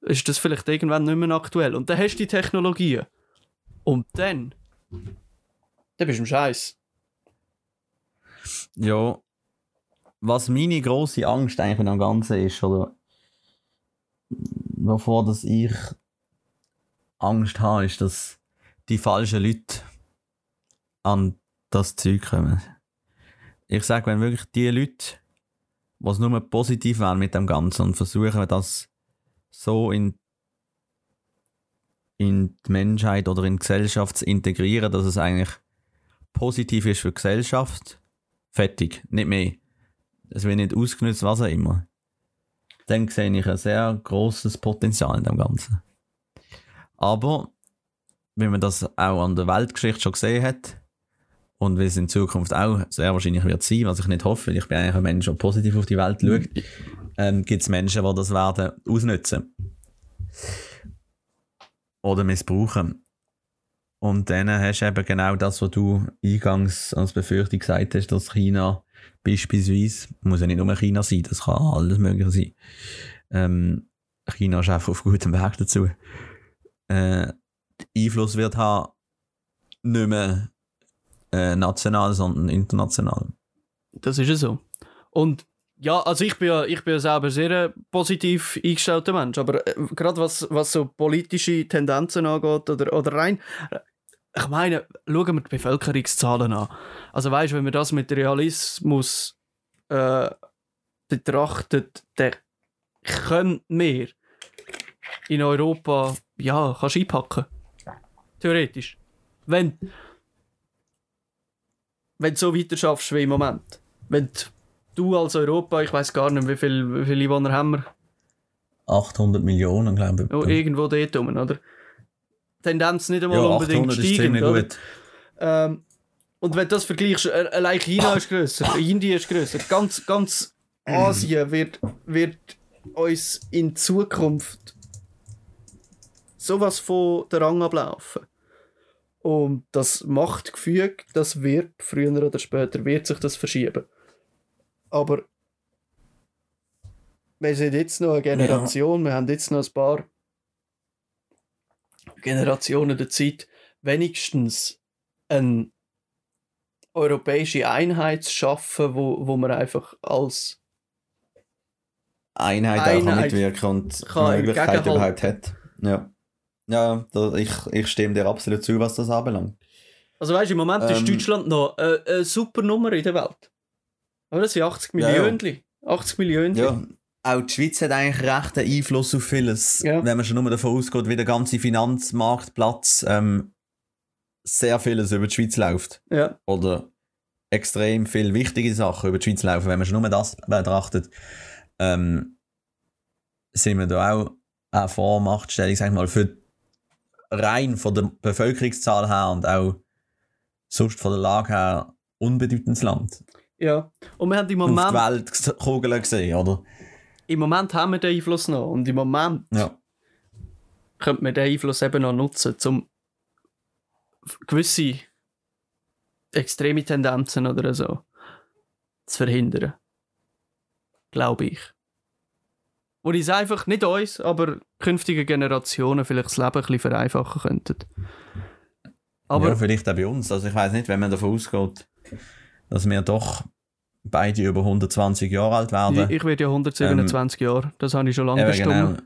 ist das vielleicht irgendwann nicht mehr aktuell. Und dann hast du die Technologien. Und dann, dann bist du im Scheiß. Ja, was meine große Angst eigentlich am Ganzen ist, oder wovor dass ich Angst habe, ist, dass die falschen Leute an das Zeug kommen. Ich sage, wenn wirklich die Leute, was nur positiv wäre mit dem Ganzen und versuchen das so in, in die Menschheit oder in die Gesellschaft zu integrieren, dass es eigentlich positiv ist für die Gesellschaft. Fertig, nicht mehr. Es wird nicht ausgenutzt, was auch immer. Dann sehe ich ein sehr großes Potenzial in dem Ganzen. Aber, wenn man das auch an der Weltgeschichte schon gesehen hat, und wie es in Zukunft auch sehr wahrscheinlich wird sein, was ich nicht hoffe, weil ich bin eigentlich ein Mensch, der positiv auf die Welt schaut, ähm, gibt es Menschen, die das werden ausnutzen. Oder missbrauchen. Und dann hast du eben genau das, was du eingangs als Befürchtung gesagt hast, dass China beispielsweise, muss ja nicht nur China sein, das kann alles Mögliche sein. Ähm, China ist einfach auf gutem Weg dazu. Äh, Einfluss wird haben, nicht mehr äh, national, sondern international. Das ist ja so. Und ja, also ich bin ja, ich bin selber sehr äh, positiv eingestellter Mensch, aber äh, gerade was, was so politische Tendenzen angeht oder, oder rein, ich meine, schauen wir die Bevölkerungszahlen an. Also weißt, wenn man das mit Realismus äh, betrachtet, dann können wir in Europa ja kannst einpacken. Theoretisch. Wenn wenn du so weiter schaffst wie im Moment. Wenn du als Europa, ich weiß gar nicht, wie viele wie viel Einwohner haben wir? 800 Millionen, glaube ich. Oh, irgendwo dort rum, oder? Tendenz nicht einmal ja, unbedingt 800 ist steigend, ziemlich oder? gut. Ähm, und wenn du das vergleichst, äh, allein China ist grösser, Indien ist grösser, ganz, ganz Asien wird, wird uns in Zukunft sowas von der Rang ablaufen. Und das Machtgefüge, das wird früher oder später wird sich das verschieben. Aber wir sind jetzt noch eine Generation, wir haben jetzt noch ein paar Generationen der Zeit, wenigstens eine europäische Einheit zu schaffen, wo, wo man einfach als Einheit, auch Einheit kann mitwirken und kann Möglichkeit überhaupt hat. Ja. Ja, da, ich, ich stimme dir absolut zu, was das anbelangt. Also weißt du, im Moment ist Ähm, Deutschland noch eine, eine super Nummer in der Welt. Aber das sind 80 Ja, ja. Millionen. 80 Millionen. Ja, auch die Schweiz hat eigentlich recht einen Einfluss auf vieles. Ja. Wenn man schon nur davon ausgeht, wie der ganze Finanzmarktplatz ähm, sehr vieles über die Schweiz läuft. ja. Oder extrem viele wichtige Sachen über die Schweiz laufen. Wenn man schon nur das betrachtet, ähm, sind wir da auch eine Vormachtstellung, sag ich mal, für rein von der Bevölkerungszahl her und auch sonst von der Lage her unbedeutendes Land. ja. Und wir haben im Auf die Moment, Weltkugel gesehen, oder? Im Moment haben wir den Einfluss noch. Und im Moment Ja. könnte man den Einfluss eben noch nutzen, um gewisse extreme Tendenzen oder so zu verhindern. Glaube ich. Wo die es einfach nicht uns, aber künftige Generationen vielleicht das Leben ein bisschen vereinfachen könnten. Aber ja, vielleicht auch bei uns. Also ich weiß nicht, wenn man davon ausgeht, dass wir doch beide über 120 Jahre alt werden. ich, ich werde ja 127 Jahre, das habe ich schon lange bestimmt. genau.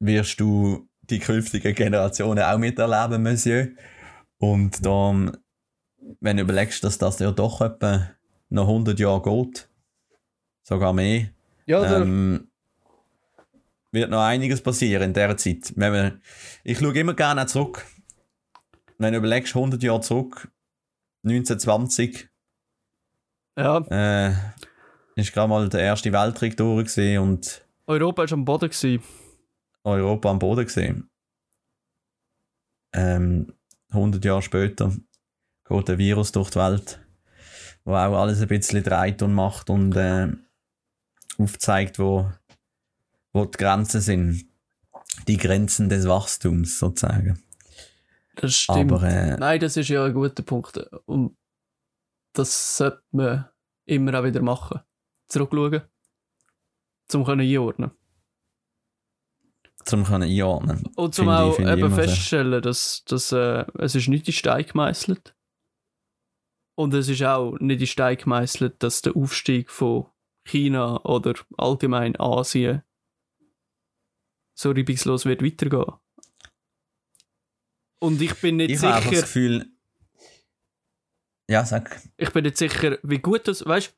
Wirst du die künftigen Generationen auch miterleben, Monsieur. Und dann, wenn du überlegst, dass das ja doch etwa noch 100 Jahre geht, sogar mehr, Ja, der, ähm, wird noch einiges passieren in dieser Zeit. Wenn wir, ich schaue immer gerne zurück. Wenn du überlegst, 100 Jahre zurück, 1920, ja, äh, ist gerade mal der erste Weltkrieg durch und Europa war am Boden. Gewesen. Europa am Boden gesehen. Ähm, 100 Jahre später geht ein Virus durch die Welt, wo auch alles ein bisschen dreht und macht und äh, aufzeigt, wo, wo die Grenzen sind. Die Grenzen des Wachstums sozusagen. Das stimmt. Aber äh, Nein, das ist ja ein guter Punkt. Und das sollte man immer auch wieder machen. Zurückschauen. Zum können einordnen. zum können einordnen. Und zum Finde auch ich eben sehr. feststellen, dass, dass äh, es ist nicht in Stein gemeißelt. Und es ist auch nicht in Stein gemeißelt, dass der Aufstieg von China oder allgemein Asien so reibungslos wird weitergehen. Und ich bin nicht Ich habe einfach das sicher, Gefühl. Ja, sag. ich bin nicht sicher, wie gut das, weißt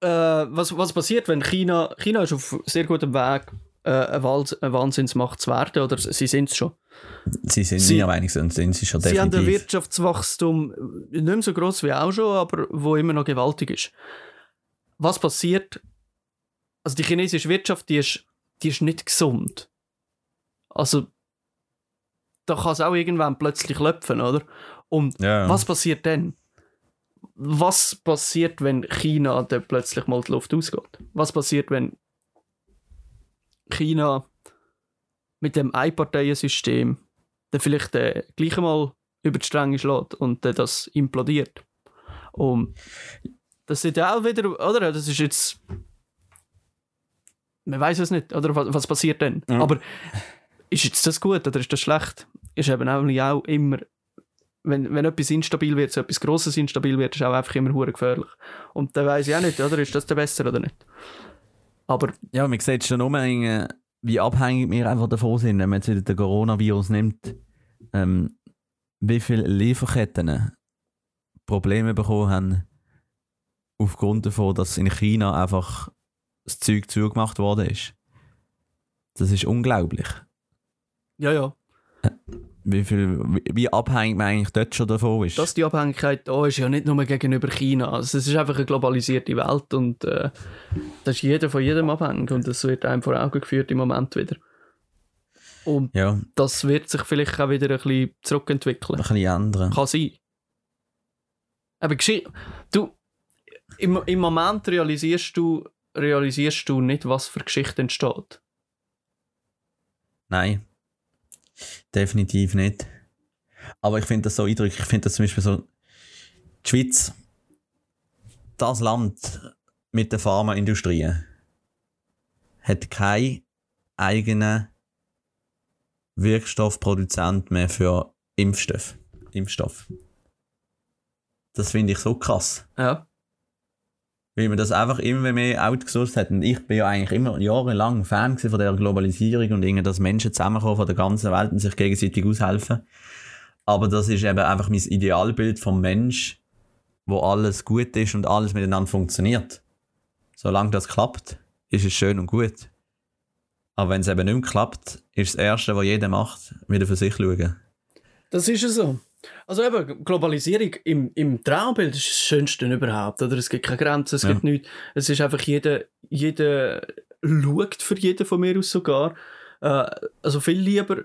äh, was, was passiert, wenn China, China ist auf sehr gutem Weg, äh, eine, Wahls eine Wahnsinnsmacht zu werden, oder sie sind es schon. Sie sind Sie- meiner Meinung nach, sind sie schon Sie haben ein definitiv. Wirtschaftswachstum äh, nicht mehr so groß wie auch schon, aber wo immer noch gewaltig ist. Was passiert? Also die chinesische Wirtschaft, die ist, die ist nicht gesund. Also da kann es auch irgendwann plötzlich löpfen, oder? Und Ja. was passiert dann? Was passiert, wenn China dann plötzlich mal die Luft ausgeht? Was passiert, wenn China mit dem Einparteiensystem dann vielleicht äh, gleich einmal über die Stränge schlägt und dann das implodiert? Und das ist ja auch wieder, oder? Das ist jetzt. Man weiß es nicht, oder? Was, was passiert dann? Ja. Aber ist jetzt das gut oder ist das schlecht? Ist eben auch immer, wenn, wenn etwas instabil wird, so etwas Grosses instabil wird, ist auch einfach immer hure gefährlich. Und dann weiß ich auch nicht, oder? Ist das der besser oder nicht? Aber Ja, man sieht schon nur, äh, wie abhängig wir einfach davon sind, wenn man jetzt wieder den Coronavirus nimmt, ähm, wie viele Lieferketten Probleme bekommen haben, aufgrund davon, dass in China einfach das Zeug zugemacht worden ist. Das ist unglaublich. Ja, ja, Wie, viel, wie, abhängig man eigentlich dort schon davon ist. dass die Abhängigkeit da ist, ja nicht nur gegenüber China. Also es ist einfach eine globalisierte Welt und äh, da ist jeder von jedem abhängig und das wird einem vor Augen geführt im Moment wieder. Und ja, ein das wird sich vielleicht auch wieder ein bisschen zurückentwickeln. bisschen ändern. Kann sein. Aber du, im, im Moment realisierst du, realisierst du nicht, was für Geschichte entsteht. Nein. Definitiv nicht. Aber ich finde das so eindrücklich. Ich finde das zum Beispiel so. Die Schweiz, das Land mit der Pharmaindustrie, hat keinen eigenen Wirkstoffproduzent mehr für Impfstoff. Impfstoff. Das finde ich so krass. Ja. Weil man das einfach immer mehr outgesourced hat. Und ich bin ja eigentlich immer jahrelang Fan von der Globalisierung und irgendwie, dass Menschen zusammenkommen von der ganzen Welt und sich gegenseitig aushelfen. Aber das ist eben einfach mein Idealbild vom Mensch, wo alles gut ist und alles miteinander funktioniert. Solange das klappt, ist es schön und gut. Aber wenn es eben nicht mehr klappt, ist das Erste, was jeder macht, wieder für sich schauen. Das ist ja so. Also eben, Globalisierung im, im Traumbild ist das Schönste überhaupt. Oder? Es gibt keine Grenzen, es Ja. gibt nichts. Es ist einfach jeder, jeder schaut für jeden von mir aus sogar. Äh, also viel lieber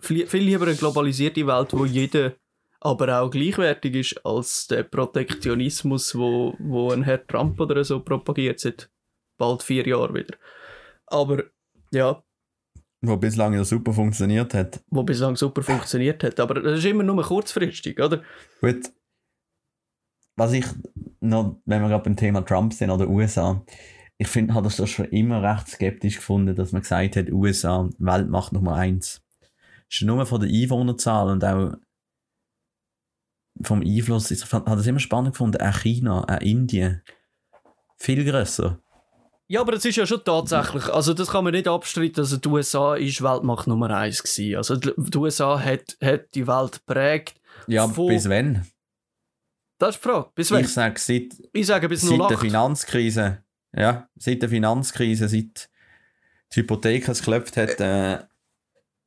viel, viel lieber eine globalisierte Welt, wo jeder aber auch gleichwertig ist als der Protektionismus, wo, wo ein Herr Trump oder so propagiert seit bald vier Jahren wieder. Aber ja, Wo bislang ja super funktioniert hat. wo bislang super funktioniert hat. Aber das ist immer nur kurzfristig, oder? Gut. Was ich noch, wenn wir gerade beim Thema Trump sind oder USA, ich finde, habe das schon immer recht skeptisch gefunden, dass man gesagt hat, USA, Weltmacht Nummer eins. Das ist nur von der Einwohnerzahl und auch vom Einfluss. Ich habe das immer spannend gefunden, auch China, auch Indien. Viel grösser. Ja, aber es ist ja schon tatsächlich, also das kann man nicht abstreiten, also die USA ist Weltmacht Nummer eins gewesen. Also die USA hat, hat die Welt geprägt. Ja, Von- bis wenn? Das ist die Frage. Bis wann? Ich sage, seit, Ich sage bis seit der 08. Finanzkrise, ja, seit der Finanzkrise, seit die Hypothek es geklopft hat, äh,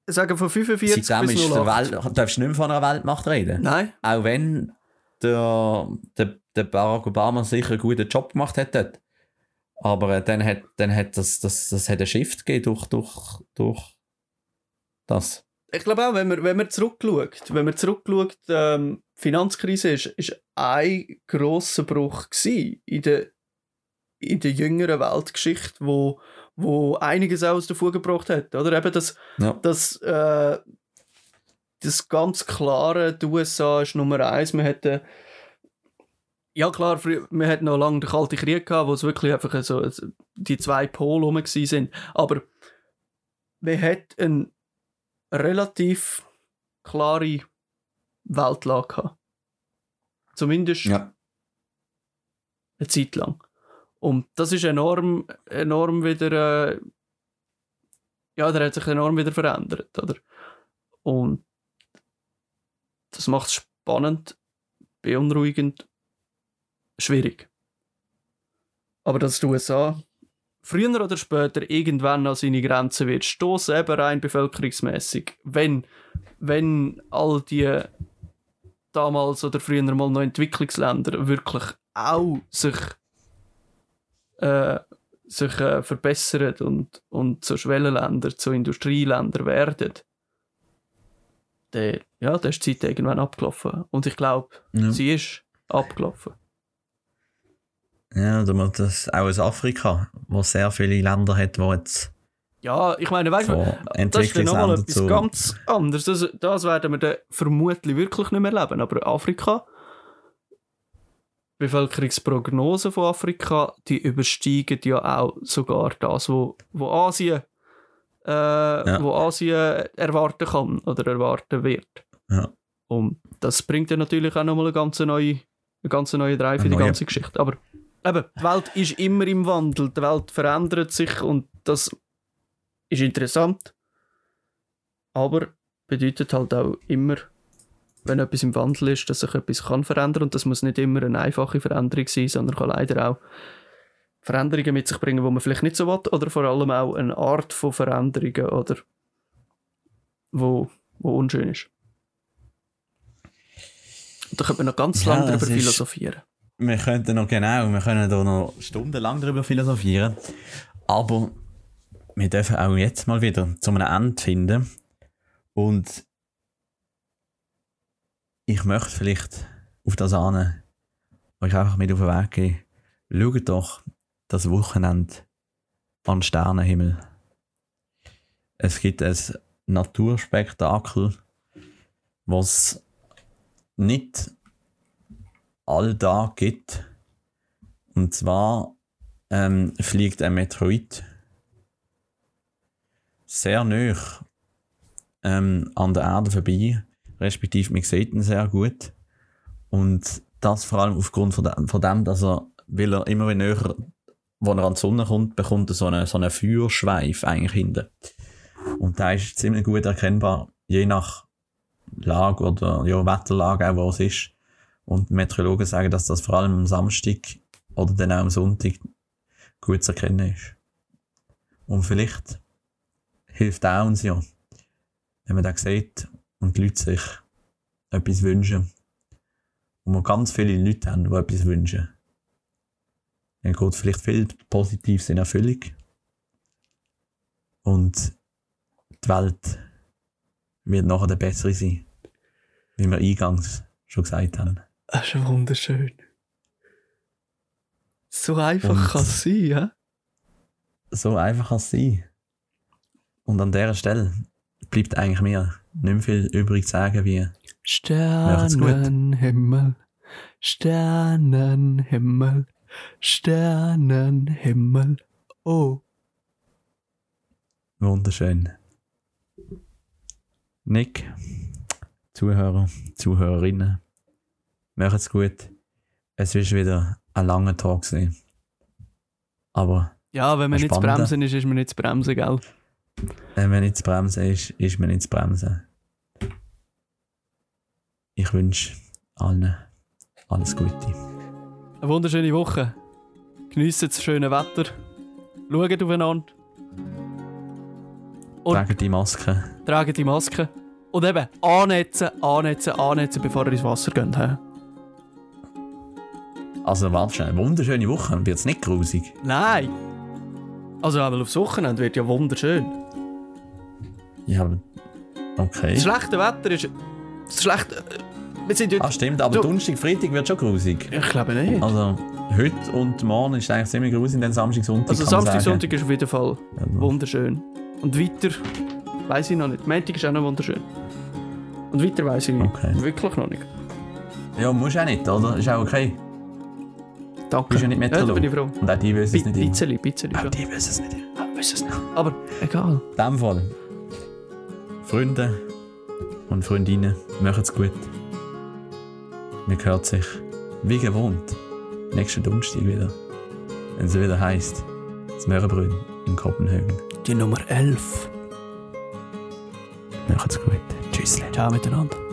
Ich sage von 45 seitdem bis ist der 08. Welt, darfst du nicht mehr von einer Weltmacht reden. Nein, Auch wenn der, der, der Barack Obama sicher einen guten Job gemacht hat dort. Aber äh, dann hat, dann hat das, das, das hat einen Shift gegeben durch, durch, durch das. ich glaube auch, wenn man, wenn man zurückschaut, wenn man zurückschaut, ähm, die Finanzkrise ist, ist ein grosser Bruch in der, in der jüngeren Weltgeschichte, wo, wo einiges auch aus der Fuge gebracht hat. Oder eben das, Ja. das, äh, das ganz klare, die USA ist Nummer eins. Man hätte ja klar, wir hatten noch lange den Kalten Krieg gehabt, wo es wirklich einfach so die zwei Pole rum sind. Aber man hat eine relativ klare Weltlage gehabt. Zumindest Ja. eine Zeit lang. Und das ist enorm, enorm wieder, äh, ja, der hat sich enorm wieder verändert, oder? Und das macht es spannend, beunruhigend, schwierig. Aber dass die USA früher oder später irgendwann an seine Grenzen wird stoßen, eben rein bevölkerungsmäßig, wenn, wenn all die damals oder früher mal noch Entwicklungsländer wirklich auch sich, äh, sich äh, verbessern und, und zu Schwellenländer, zu Industrieländer werden, dann, ja, ist die Zeit irgendwann abgelaufen. Und ich glaube, Ja. sie ist abgelaufen. Ja, oder man das auch aus Afrika, wo sehr viele Länder hat, wo jetzt Ja, ich meine, weißt du, das ist dann nochmal etwas zu... ganz anderes. Das, das werden wir dann vermutlich wirklich nicht mehr leben. Aber Afrika, Bevölkerungsprognosen von Afrika, die übersteigen ja auch sogar das, wo, wo Asien äh, wo Asien erwarten kann oder erwarten wird. Ja. Und das bringt ja natürlich auch nochmal eine ganz neue, eine ganz neue Drei für die ganze Geschichte. Aber eben, die Welt ist immer im Wandel, die Welt verändert sich und das ist interessant. Aber bedeutet halt auch immer, wenn etwas im Wandel ist, dass sich etwas kann verändern und das muss nicht immer eine einfache Veränderung sein, sondern kann leider auch Veränderungen mit sich bringen, die man vielleicht nicht so will, oder vor allem auch eine Art von Veränderungen, oder wo, wo unschön ist. Und da könnte man noch ganz Ja, lange darüber philosophieren. Wir könnten noch, genau, wir können da noch stundenlang darüber philosophieren. Aber wir dürfen auch jetzt mal wieder zu einem Ende finden. Und ich möchte vielleicht auf das an euch einfach mit auf den Weg geben. Schaut doch das Wochenende an Sternenhimmel. Es gibt ein Naturspektakel, was nicht Alltag gibt. Und zwar ähm, fliegt ein Meteorit sehr nah ähm, an der Erde vorbei, respektive man sieht ihn sehr gut. Und das vor allem aufgrund von dem, von dem dass er, weil er immer näher, wo er an die Sonne kommt, bekommt er so einen, so einen Feuerschweif eigentlich hinten. Und da ist ziemlich gut erkennbar, je nach Lage oder ja, Wetterlage, auch wo es ist. Und Meteorologen sagen, dass das vor allem am Samstag oder dann auch am Sonntag gut zu erkennen ist. Und vielleicht hilft auch uns ja, wenn man das sieht und die Leute sich etwas wünschen. Und wir ganz viele Leute haben, die etwas wünschen. Dann geht vielleicht viel Positives in Erfüllung. Und die Welt wird nachher der bessere sein. Wie wir eingangs schon gesagt haben. Das ist wunderschön. So einfach kann es sein, ja? so einfach kann es sein. Und an dieser Stelle bleibt eigentlich mir nicht mehr viel übrig zu sagen, wie. Sternenhimmel, Sternenhimmel, Sternenhimmel, oh. wunderschön. Nick, Zuhörer, Zuhörerinnen, macht's gut. Es ist wieder ein langer Tag gewesen. Aber Ja, wenn man nicht zu bremsen ist, ist man nicht zu bremsen, gell? wenn man nicht zu bremsen ist, ist man nicht zu bremsen. Ich wünsche allen alles Gute. Eine wunderschöne Woche. Geniessen das schöne Wetter. Schaut aufeinander. Und- Tragen die Maske. Tragen die Maske. Und eben, annetzen, annetzen, annetzen, bevor ihr ins Wasser geht. Also warte schnell, wunderschöne Woche, wird's nicht grusig? Nein! Also, aber aufs Wochenende wird ja wunderschön. Ja, aber okay. Das schlechte Wetter ist. Das schlechte. Wir sind Ah, stimmt, aber Du- Donnerstag, Freitag wird schon grusig. Ich glaube nicht. Also, heute und morgen ist eigentlich ziemlich grusig, dann Samstag, Sonntag. Also, Samstag. Sonntag ist auf jeden Fall Also, wunderschön. Und weiter. Weiß ich noch nicht. Montag ist auch noch wunderschön. Und weiter weiß ich nicht. Okay. Wirklich noch nicht. Ja, musst auch nicht, oder? Ist auch okay. Danke. Bist ja nicht ja, da Meteorolog. bin ich froh. Und auch die wissen es nicht. Pizzeli, Pizzeli schon. die wissen es nicht. Ah, weiß es nicht. Aber egal. In dem Fall, Freunde und Freundinnen, macht's gut. Man hört sich, wie gewohnt, nächsten Donnerstag wieder. Wenn es wieder heisst, das Möhrenbrünn in Kopenhagen. Die Nummer 11. Macht's gut. Tschüss. Ciao miteinander.